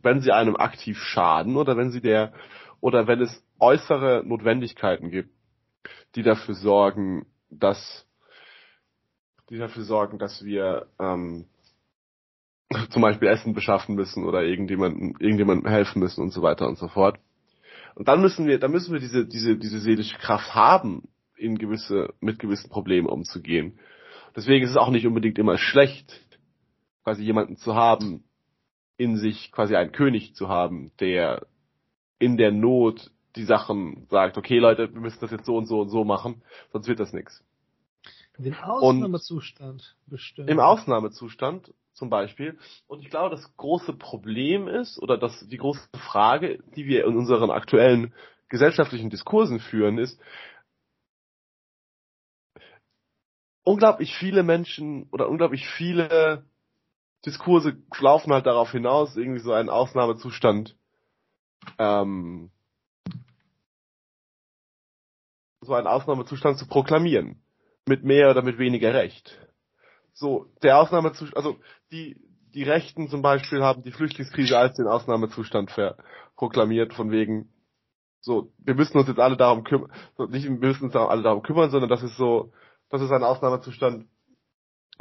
wenn sie einem aktiv schaden oder wenn sie der, oder wenn es äußere Notwendigkeiten gibt, die dafür sorgen, dass, die dafür sorgen, dass wir ähm, zum Beispiel Essen beschaffen müssen oder irgendjemandem, irgendjemandem helfen müssen und so weiter und so fort. Und dann müssen wir, dann müssen wir diese, diese, diese seelische Kraft haben, in gewisse, mit gewissen Problemen umzugehen. Deswegen ist es auch nicht unbedingt immer schlecht, quasi jemanden zu haben, in sich quasi einen König zu haben, der in der Not die Sachen sagt, okay Leute, wir müssen das jetzt so und so und so machen, sonst wird das nichts. Den Ausnahmezustand bestimmt. Im Ausnahmezustand zum Beispiel. Und ich glaube, das große Problem ist, oder das, die große Frage, die wir in unseren aktuellen gesellschaftlichen Diskursen führen, ist, unglaublich viele Menschen oder unglaublich viele Diskurse laufen halt darauf hinaus, irgendwie so einen Ausnahmezustand ähm, so einen Ausnahmezustand zu proklamieren. Mit mehr oder mit weniger Recht. So, der Ausnahmezustand, also die, die Rechten zum Beispiel haben die Flüchtlingskrise als den Ausnahmezustand proklamiert, von wegen, so, wir müssen uns jetzt alle darum kümmern, so, nicht wir müssen uns alle darum kümmern, sondern das ist so, das ist ein Ausnahmezustand,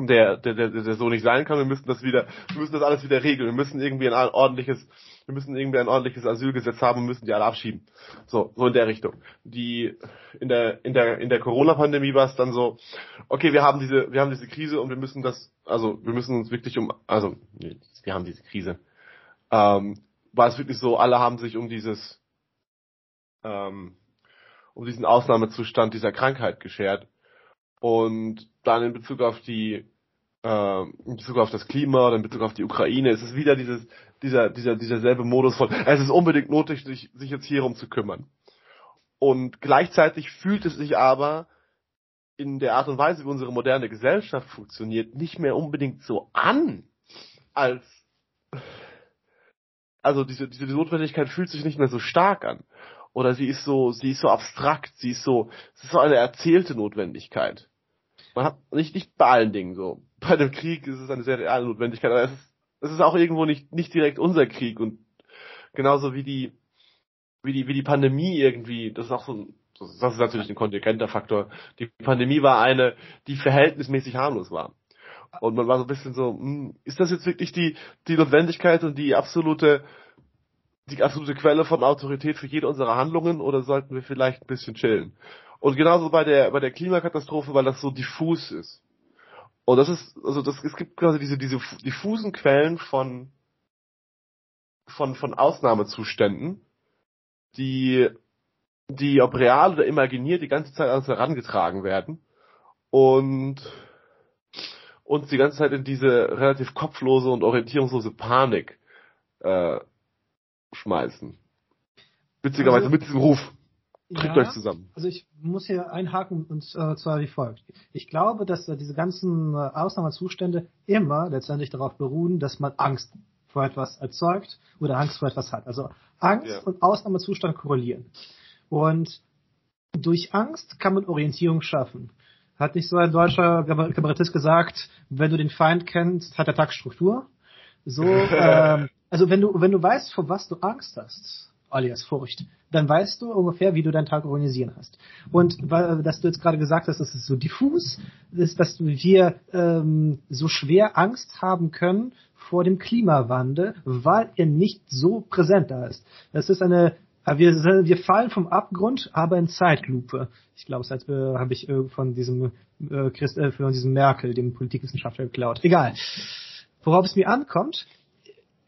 der, der, der, der so nicht sein kann. Wir müssen das wieder, wir müssen das alles wieder regeln. Wir müssen irgendwie ein ordentliches, wir müssen irgendwie ein ordentliches Asylgesetz haben und müssen die alle abschieben. So, so in der Richtung. Die, in der, in der, in der Corona-Pandemie war es dann so, okay, wir haben diese, wir haben diese Krise und wir müssen das, also, wir müssen uns wirklich um, also, nee, wir haben diese Krise. Ähm, war es wirklich so, alle haben sich um dieses, ähm, um diesen Ausnahmezustand dieser Krankheit geschert. Und dann in Bezug auf die, äh, in Bezug auf das Klima in Bezug auf die Ukraine, ist es wieder dieses, dieser, dieser, dieser selbe Modus von, es ist unbedingt notwendig, sich, sich jetzt hierum zu kümmern. Und gleichzeitig fühlt es sich aber in der Art und Weise, wie unsere moderne Gesellschaft funktioniert, nicht mehr unbedingt so an, als, also diese, diese Notwendigkeit fühlt sich nicht mehr so stark an. Oder sie ist so, sie ist so abstrakt, sie ist so, es ist so eine erzählte Notwendigkeit. Man hat nicht, nicht bei allen Dingen so. Bei dem Krieg ist es eine sehr reale Notwendigkeit, aber es ist, es ist auch irgendwo nicht, nicht direkt unser Krieg und genauso wie die, wie die, wie die Pandemie irgendwie, das ist auch so ein, das ist natürlich ein kontingenter Faktor. Die Pandemie war eine, die verhältnismäßig harmlos war. Und man war so ein bisschen so, hm, ist das jetzt wirklich die, die Notwendigkeit und die absolute, die absolute Quelle von Autorität für jede unserer Handlungen oder sollten wir vielleicht ein bisschen chillen? Und genauso bei der, bei der Klimakatastrophe, weil das so diffus ist. Und das ist, also das, es gibt quasi diese, diese diffusen Quellen von, von, von Ausnahmezuständen, die, die ob real oder imaginiert die ganze Zeit an uns herangetragen werden und uns die ganze Zeit in diese relativ kopflose und orientierungslose Panik äh, schmeißen. Witzigerweise also, mit diesem Ruf. Kriegt ja, euch zusammen. Also ich muss hier einhaken und äh, zwar wie folgt. Ich glaube, dass äh, diese ganzen äh, Ausnahmezustände immer letztendlich darauf beruhen, dass man Angst vor etwas erzeugt oder Angst vor etwas hat. Also Angst ja. und Ausnahmezustand korrelieren. Und durch Angst kann man Orientierung schaffen. Hat nicht so ein deutscher Kabarettist gesagt, wenn du den Feind kennst, hat der Tag Struktur. So, ähm, also wenn du wenn du weißt, vor was du Angst hast, alias Furcht, dann weißt du ungefähr, wie du deinen Tag organisieren hast. Und weil, dass du jetzt gerade gesagt hast, dass es so diffus ist, dass wir ähm, so schwer Angst haben können vor dem Klimawandel, weil er nicht so präsent da ist. Das ist eine wir, wir fallen vom Abgrund, aber in Zeitlupe. Ich glaube, das äh, habe ich äh, von diesem äh, Christ, äh, von diesem Merkel, dem Politikwissenschaftler, geklaut. Egal. Worauf es mir ankommt,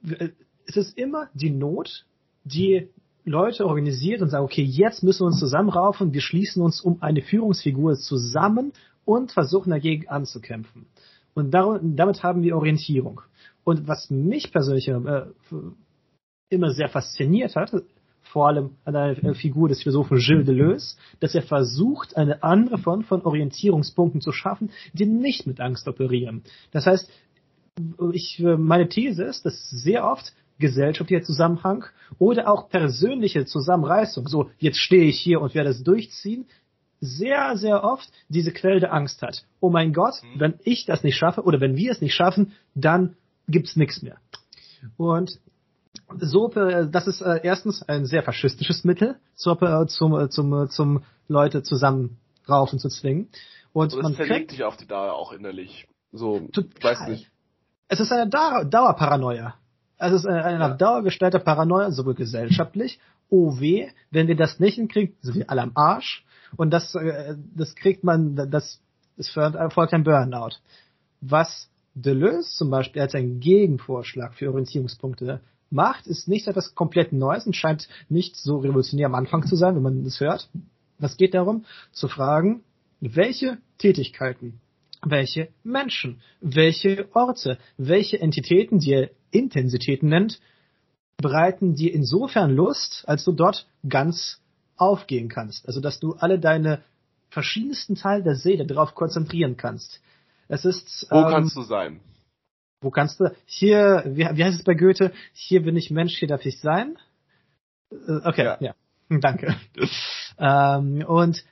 äh, es ist immer die Not, die Leute organisiert und sagen, okay, jetzt müssen wir uns zusammenraufen, wir schließen uns um eine Führungsfigur zusammen und versuchen dagegen anzukämpfen. Und damit haben wir Orientierung. Und was mich persönlich äh, immer sehr fasziniert hat, vor allem an der Figur des Philosophen Gilles Deleuze, dass er versucht, eine andere Form von Orientierungspunkten zu schaffen, die nicht mit Angst operieren. Das heißt, ich, meine These ist, dass sehr oft gesellschaftlicher Zusammenhang oder auch persönliche Zusammenreißung, so jetzt stehe ich hier und werde es durchziehen, sehr, sehr oft diese Quelle der Angst hat. Oh mein Gott, mhm. wenn ich das nicht schaffe oder wenn wir es nicht schaffen, dann gibt's nichts mehr. Und so, das ist äh, erstens ein sehr faschistisches Mittel, äh, zum, äh, zum, zum Leute zusammenraufen zu zwingen. Und, Und man verlegt dich auf die Dauer auch innerlich. So, total. weiß nicht. Es ist eine Dauerparanoia. Also es ist eine, eine auf Dauer gestellte Paranoia, sowohl gesellschaftlich, oh weh, wenn wir das nicht hinkriegen, sind wir alle am Arsch. Und das, äh, das kriegt man, das, das erfolgt ein Burnout. Was Deleuze zum Beispiel als ein Gegenvorschlag für Orientierungspunkte macht, ist nicht etwas komplett Neues und scheint nicht so revolutionär am Anfang zu sein, wenn man das hört. Es geht darum, zu fragen, welche Tätigkeiten, welche Menschen, welche Orte, welche Entitäten, die er Intensitäten nennt, bereiten dir insofern Lust, als du dort ganz aufgehen kannst. Also dass du alle deine verschiedensten Teile der Seele darauf konzentrieren kannst. Es ist. Wo ähm, kannst du sein? Wo kannst du? Hier, wie, wie heißt es bei Goethe? Hier bin ich Mensch, hier darf ich sein. Äh, okay, ja. ja. Danke. ähm, und,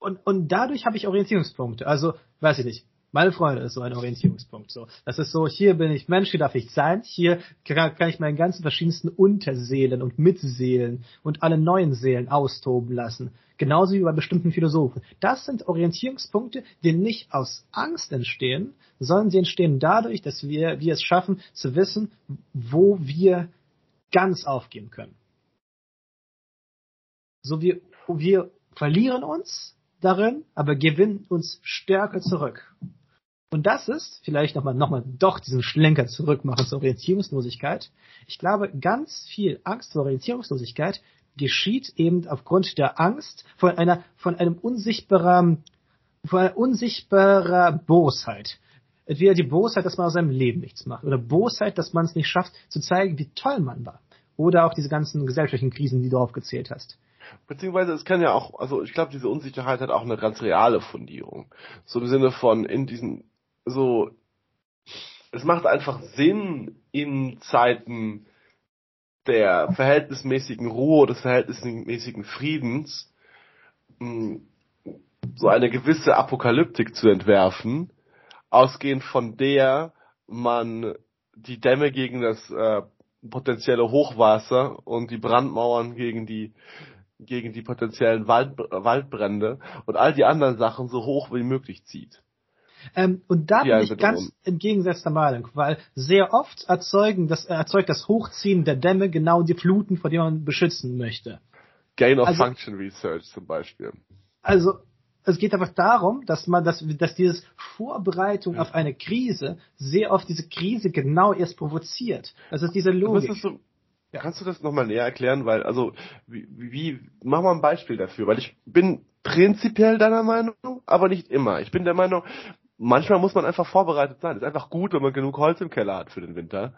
und, und dadurch habe ich Orientierungspunkte. Also, weiß ich nicht Meine Freunde ist so ein Orientierungspunkt. So, das ist so, hier bin ich Mensch, hier darf ich sein, hier kann, ich meinen ganzen verschiedensten Unterseelen und Mitseelen und alle neuen Seelen austoben lassen. Genauso wie bei bestimmten Philosophen. Das sind Orientierungspunkte, die nicht aus Angst entstehen, sondern sie entstehen dadurch, dass wir, wir es schaffen, zu wissen, wo wir ganz aufgeben können. So wir, wir verlieren uns darin, aber gewinnen uns stärker zurück. Und das ist, vielleicht nochmal, nochmal doch diesen Schlenker zurückmachen zur Orientierungslosigkeit. Ich glaube, ganz viel Angst vor Orientierungslosigkeit geschieht eben aufgrund der Angst von einer, von einem unsichtbaren, von einer unsichtbarer Bosheit. Entweder die Bosheit, dass man aus seinem Leben nichts macht, oder Bosheit, dass man es nicht schafft, zu zeigen, wie toll man war. Oder auch diese ganzen gesellschaftlichen Krisen, die du aufgezählt hast. Beziehungsweise es kann ja auch, also ich glaube, diese Unsicherheit hat auch eine ganz reale Fundierung. So im Sinne von in diesen so, es macht einfach Sinn in Zeiten der verhältnismäßigen Ruhe, des verhältnismäßigen Friedens, hm, so eine gewisse Apokalyptik zu entwerfen, ausgehend von der man die Dämme gegen das äh, potenzielle Hochwasser und die Brandmauern gegen die gegen die potenziellen Wald, Waldbrände und all die anderen Sachen so hoch wie möglich zieht. Ähm, und da ja, bin ich ganz um. entgegengesetzter Meinung, weil sehr oft erzeugen das, erzeugt das Hochziehen der Dämme genau die Fluten, vor denen man beschützen möchte. Gain of also, Function Research zum Beispiel. Also es geht einfach darum, dass man, dass, dass dieses Vorbereitung ja. auf eine Krise sehr oft diese Krise genau erst provoziert. Das ist diese Logik. Ist so, ja. Kannst du das nochmal näher erklären? Weil, also, wie, wie, mach mal ein Beispiel dafür, weil ich bin prinzipiell deiner Meinung, aber nicht immer. Ich bin der Meinung, manchmal muss man einfach vorbereitet sein. Ist einfach gut, wenn man genug Holz im Keller hat für den Winter.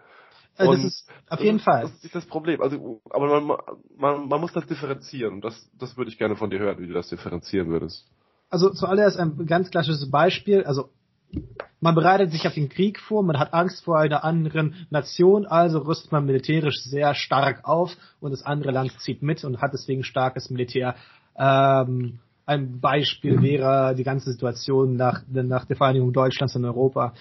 Also das ist auf jeden das, Fall. Das ist nicht das Problem. Also, aber man, man, man muss das differenzieren. Und das, das würde ich gerne von dir hören, wie du das differenzieren würdest. Also zuallererst ein ganz klassisches Beispiel. Also man bereitet sich auf den Krieg vor, man hat Angst vor einer anderen Nation, also rüstet man militärisch sehr stark auf und das andere Land zieht mit und hat deswegen starkes Militär. Ähm, ein Beispiel wäre die ganze Situation nach, nach der Vereinigung Deutschlands in Europa,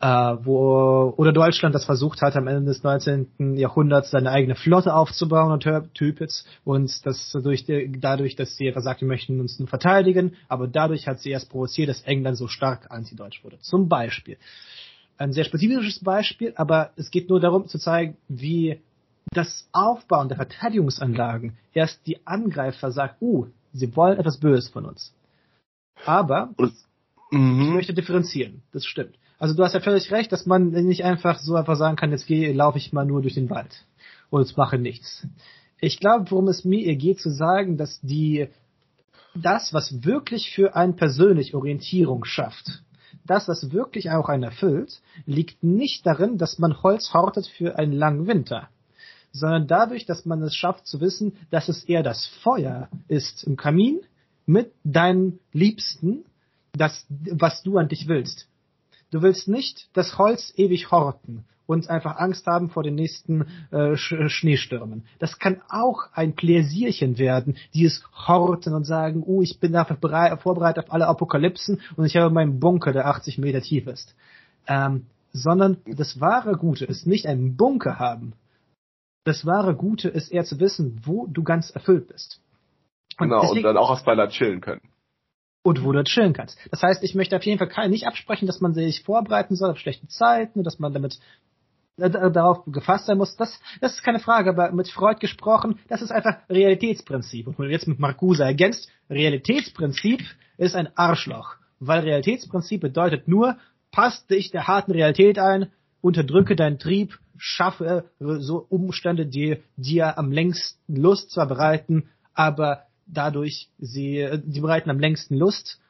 äh, wo oder Deutschland das versucht hat, am Ende des 19. Jahrhunderts seine eigene Flotte aufzubauen unter Typitz und das durch dadurch, dass sie etwas sagt, wir möchten uns nur verteidigen, aber dadurch hat sie erst provoziert, dass England so stark antideutsch wurde. Zum Beispiel. Ein sehr spezifisches Beispiel, aber es geht nur darum zu zeigen, wie das Aufbauen der Verteidigungsanlagen erst die Angreifer sagt, uh, Sie wollen etwas Böses von uns. Aber mhm. ich möchte differenzieren. Das stimmt. Also du hast ja völlig recht, dass man nicht einfach so einfach sagen kann, jetzt gehe, laufe ich mal nur durch den Wald und mache nichts. Ich glaube, worum es mir geht zu sagen, dass die das, was wirklich für einen persönlich Orientierung schafft, das, was wirklich auch einen erfüllt, liegt nicht darin, dass man Holz hortet für einen langen Winter sondern dadurch, dass man es schafft zu wissen, dass es eher das Feuer ist im Kamin mit deinen Liebsten, das, was du an dich willst. Du willst nicht das Holz ewig horten und einfach Angst haben vor den nächsten äh, Sch Schneestürmen. Das kann auch ein Pläsierchen werden, die es horten und sagen, uh, ich bin dafür bereit, vorbereitet auf alle Apokalypsen und ich habe meinen Bunker, der 80 Meter tief ist. Ähm, sondern das wahre Gute ist nicht einen Bunker haben, das wahre Gute ist eher zu wissen, wo du ganz erfüllt bist. Und genau, deswegen, und dann auch aus Beiler chillen können. Und wo du chillen kannst. Das heißt, ich möchte auf jeden Fall nicht absprechen, dass man sich vorbereiten soll auf schlechte Zeiten, dass man damit äh, darauf gefasst sein muss. Das, das ist keine Frage, aber mit Freud gesprochen, das ist einfach Realitätsprinzip. Und jetzt mit Marcuse ergänzt, Realitätsprinzip ist ein Arschloch. Weil Realitätsprinzip bedeutet nur, passt dich der harten Realität ein, unterdrücke deinen Trieb, schaffe so Umstände, die dir am längsten Lust zwar bereiten, aber dadurch sie, die bereiten am längsten Lust,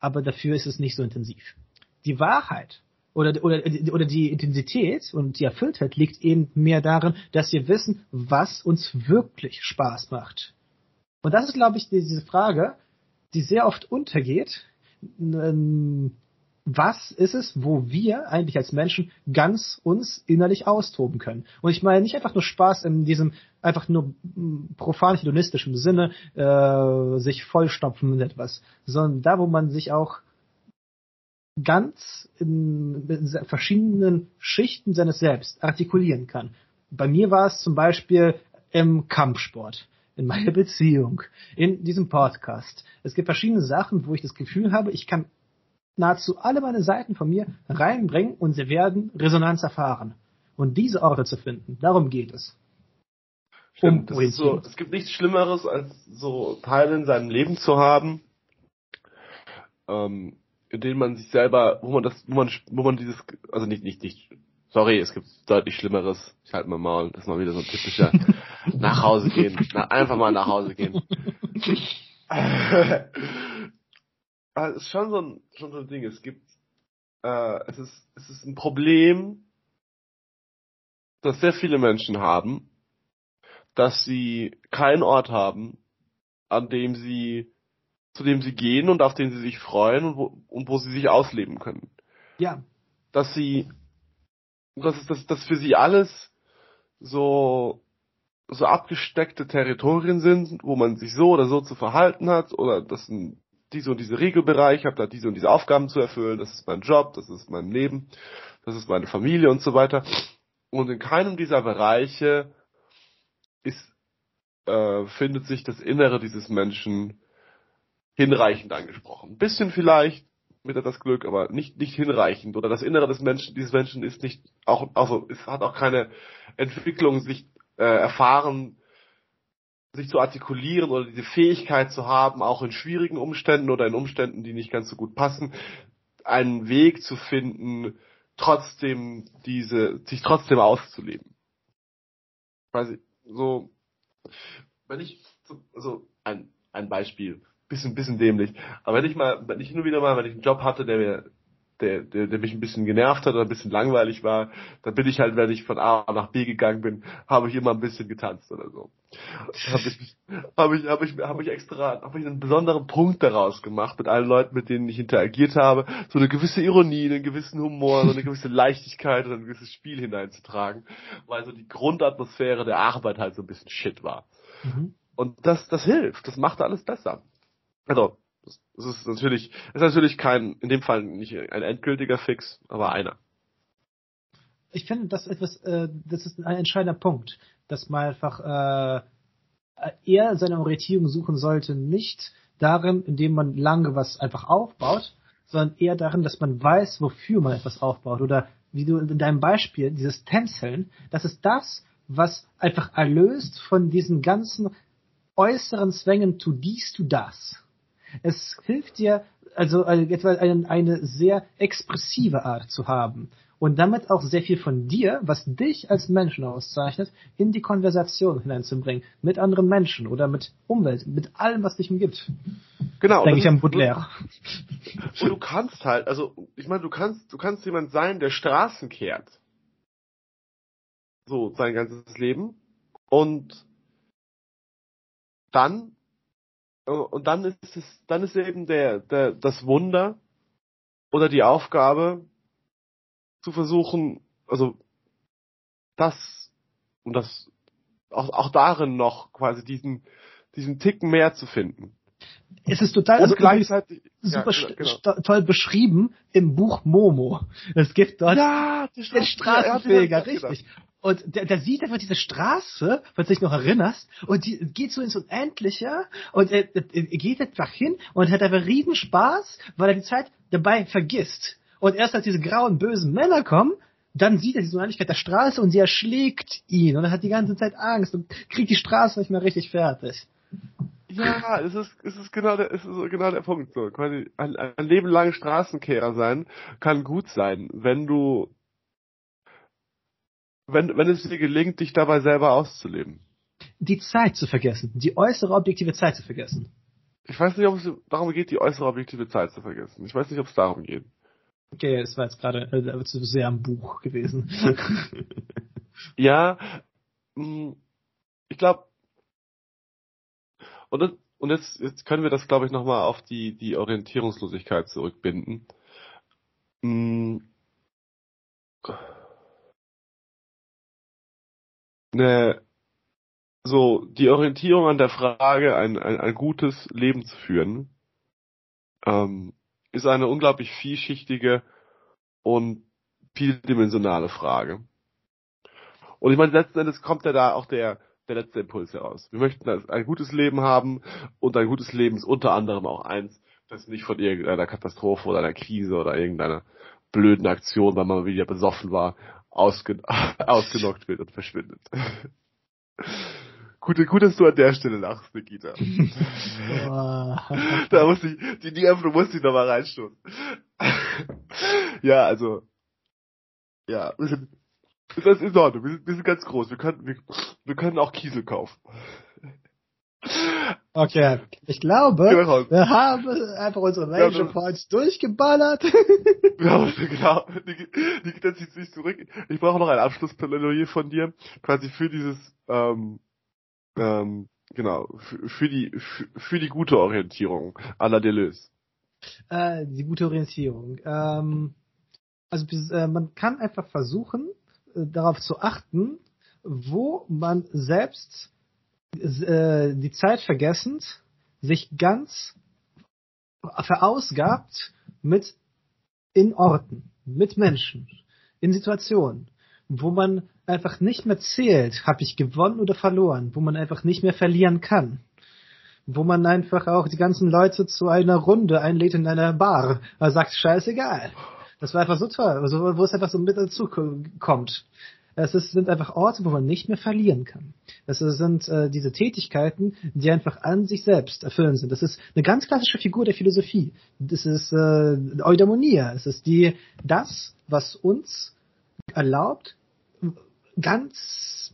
aber dafür ist es nicht so intensiv. Die Wahrheit oder, oder, oder die Intensität und die Erfülltheit liegt eben mehr darin, dass wir wissen, was uns wirklich Spaß macht. Und das ist, glaube ich, diese Frage, die sehr oft untergeht, was ist es, wo wir eigentlich als Menschen ganz uns innerlich austoben können. Und ich meine nicht einfach nur Spaß in diesem einfach nur mm, profan hedonistischen Sinne, äh, sich vollstopfen mit etwas, sondern da, wo man sich auch ganz in verschiedenen Schichten seines Selbst artikulieren kann. Bei mir war es zum Beispiel im Kampfsport, in meiner Beziehung, in diesem Podcast. Es gibt verschiedene Sachen, wo ich das Gefühl habe, ich kann nahezu alle meine Seiten von mir reinbringen und sie werden Resonanz erfahren. Und diese Orte zu finden, darum geht es. Stimmt, um so, es gibt nichts Schlimmeres, als so Teile in seinem Leben zu haben, ähm, in denen man sich selber, wo man das, wo man, wo man dieses, also nicht, nicht, nicht, sorry, es gibt deutlich Schlimmeres. Ich halte mal Maul, das ist mal wieder so ein typischer nach Hause gehen, na, einfach mal nach Hause gehen. es ist schon so ein, schon so ein Ding. Es gibt, äh, es ist, es ist ein Problem, das sehr viele Menschen haben, dass sie keinen Ort haben, an dem sie, zu dem sie gehen und auf den sie sich freuen und wo, und wo sie sich ausleben können. Ja. Dass sie, das ist, dass, dass für sie alles so, so abgesteckte Territorien sind, wo man sich so oder so zu verhalten hat oder das ein diese und diese Regelbereich, habe da diese und diese Aufgaben zu erfüllen, das ist mein Job, das ist mein Leben, das ist meine Familie und so weiter. Und in keinem dieser Bereiche ist, äh, findet sich das Innere dieses Menschen hinreichend angesprochen. Ein bisschen vielleicht mit etwas Glück, aber nicht, nicht hinreichend. Oder das Innere des Menschen, dieses Menschen ist nicht, auch, also, es hat auch keine Entwicklung sich äh, erfahren, sich zu artikulieren oder diese Fähigkeit zu haben, auch in schwierigen Umständen oder in Umständen, die nicht ganz so gut passen, einen Weg zu finden, trotzdem diese, sich trotzdem auszuleben. Quasi so, wenn ich, also ein, ein Beispiel, bisschen, bisschen dämlich, aber wenn ich mal, wenn ich nur wieder mal, wenn ich einen Job hatte, der mir der, der, der mich ein bisschen genervt hat oder ein bisschen langweilig war, dann bin ich halt, wenn ich von A nach B gegangen bin, habe ich immer ein bisschen getanzt oder so. Habe ich, habe ich, habe ich, habe ich extra, habe ich einen besonderen Punkt daraus gemacht mit allen Leuten, mit denen ich interagiert habe, so eine gewisse Ironie, einen gewissen Humor, so eine gewisse Leichtigkeit oder ein gewisses Spiel hineinzutragen, weil so die Grundatmosphäre der Arbeit halt so ein bisschen shit war. Mhm. Und das, das hilft, das macht alles besser. Also, das ist natürlich, ist natürlich kein, in dem Fall nicht ein endgültiger Fix, aber einer. Ich finde, das etwas, äh, das ist ein entscheidender Punkt, dass man einfach äh, eher seine Orientierung suchen sollte, nicht darin, indem man lange was einfach aufbaut, sondern eher darin, dass man weiß, wofür man etwas aufbaut. Oder wie du in deinem Beispiel, dieses Tänzeln, das ist das, was einfach erlöst von diesen ganzen äußeren Zwängen, tu dies, tu das. Es hilft dir, also etwa eine, eine sehr expressive Art zu haben und damit auch sehr viel von dir, was dich als Menschen auszeichnet, in die Konversation hineinzubringen mit anderen Menschen oder mit Umwelt, mit allem, was dich umgibt. Genau. Denke ich an Baudelaire. Und du kannst halt, also ich meine, du kannst, du kannst jemand sein, der Straßen kehrt. So sein ganzes Leben und dann und dann ist es, dann ist eben der, der, das Wunder oder die Aufgabe zu versuchen, also das und das auch, auch darin noch quasi diesen, diesen Ticken mehr zu finden. Es ist total also gleichzeitig super ja, genau. toll beschrieben im Buch Momo. Es gibt dort ja, den Straßenfeger, richtig. Und der, der sieht einfach diese Straße, falls du dich noch erinnerst, und die geht so ins Unendliche und er, er, er geht einfach hin und hat einfach riesen Spaß, weil er die Zeit dabei vergisst. Und erst als diese grauen, bösen Männer kommen, dann sieht er diese Unendlichkeit der Straße und sie erschlägt ihn und er hat die ganze Zeit Angst und kriegt die Straße nicht mehr richtig fertig. Ja, es ist, es ist genau der, es ist genau der Punkt, so. Quasi ein, ein Leben lang Straßenkehrer sein kann gut sein, wenn du wenn, wenn es dir gelingt, dich dabei selber auszuleben. Die Zeit zu vergessen, die äußere objektive Zeit zu vergessen. Ich weiß nicht, ob es darum geht, die äußere objektive Zeit zu vergessen. Ich weiß nicht, ob es darum geht. Okay, das war jetzt gerade äh, sehr am Buch gewesen. ja, mm, ich glaube, und, und jetzt, jetzt können wir das, glaube ich, nochmal auf die, die Orientierungslosigkeit zurückbinden. Mm eine, so die Orientierung an der Frage, ein, ein, ein gutes Leben zu führen, ähm, ist eine unglaublich vielschichtige und vieldimensionale Frage. Und ich meine, letzten Endes kommt ja da auch der, der letzte Impuls heraus. Wir möchten ein gutes Leben haben und ein gutes Leben ist unter anderem auch eins, das nicht von irgendeiner Katastrophe oder einer Krise oder irgendeiner blöden Aktion, weil man wieder besoffen war, ausgen ausgenockt wird und verschwindet. gut, gut, dass du an der Stelle lachst, Nikita. da muss ich, die, Öffnung muss ich nochmal reinstoßen. ja, also, ja, wir sind, das ist in Ordnung, wir sind, wir sind ganz groß, wir können, wir, wir können auch Kiesel kaufen. Okay, ich glaube, wir haben einfach unsere Major Points durchgeballert. ja, genau. Nikita zieht sich zurück. Ich brauche noch ein Abschlussplädoyer von dir, quasi für dieses, ähm, ähm, genau, für, für die, für, für, die gute Orientierung à la Deleuze. Äh, die gute Orientierung. Ähm, also äh, man kann einfach versuchen, äh, darauf zu achten, wo man selbst äh, die Zeit vergessend sich ganz verausgabt mit in Orten, mit Menschen, in Situationen, wo man einfach nicht mehr zählt, habe ich gewonnen oder verloren, wo man einfach nicht mehr verlieren kann, wo man einfach auch die ganzen Leute zu einer Runde einlädt in einer Bar, er sagt scheißegal. Das war einfach so toll, also wo es einfach so mit dazu kommt. Es ist, sind einfach Orte, wo man nicht mehr verlieren kann. Es sind äh, diese Tätigkeiten, die einfach an sich selbst erfüllen sind. Das ist eine ganz klassische Figur der Philosophie. Das ist äh, Eudaimonia. Es ist die das, was uns erlaubt, ganz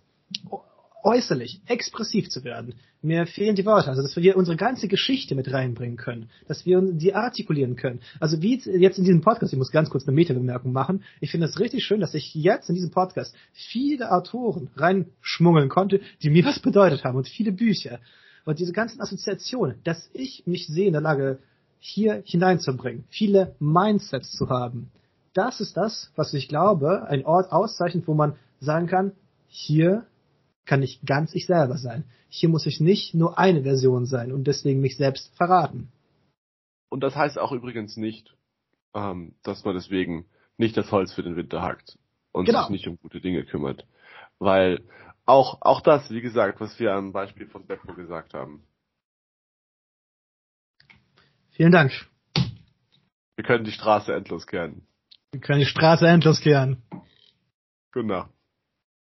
äußerlich, expressiv zu werden. Mir fehlen die Worte, also dass wir unsere ganze Geschichte mit reinbringen können, dass wir die artikulieren können. Also wie jetzt in diesem Podcast, ich muss ganz kurz eine Meta-Bemerkung machen, ich finde es richtig schön, dass ich jetzt in diesem Podcast viele Autoren reinschmuggeln konnte, die mir was bedeutet haben und viele Bücher. Und diese ganzen Assoziationen, dass ich mich sehe in der Lage, hier hineinzubringen, viele Mindsets zu haben. Das ist das, was ich glaube, ein Ort auszeichnet, wo man sagen kann, hier kann ich ganz ich selber sein. Hier muss ich nicht nur eine Version sein und deswegen mich selbst verraten. Und das heißt auch übrigens nicht, ähm, dass man deswegen nicht das Holz für den Winter hackt und genau. sich nicht um gute Dinge kümmert. Weil auch, auch das, wie gesagt, was wir am Beispiel von Beppo gesagt haben. Vielen Dank. Wir können die Straße endlos kehren. Wir können die Straße endlos kehren. Gute Nacht.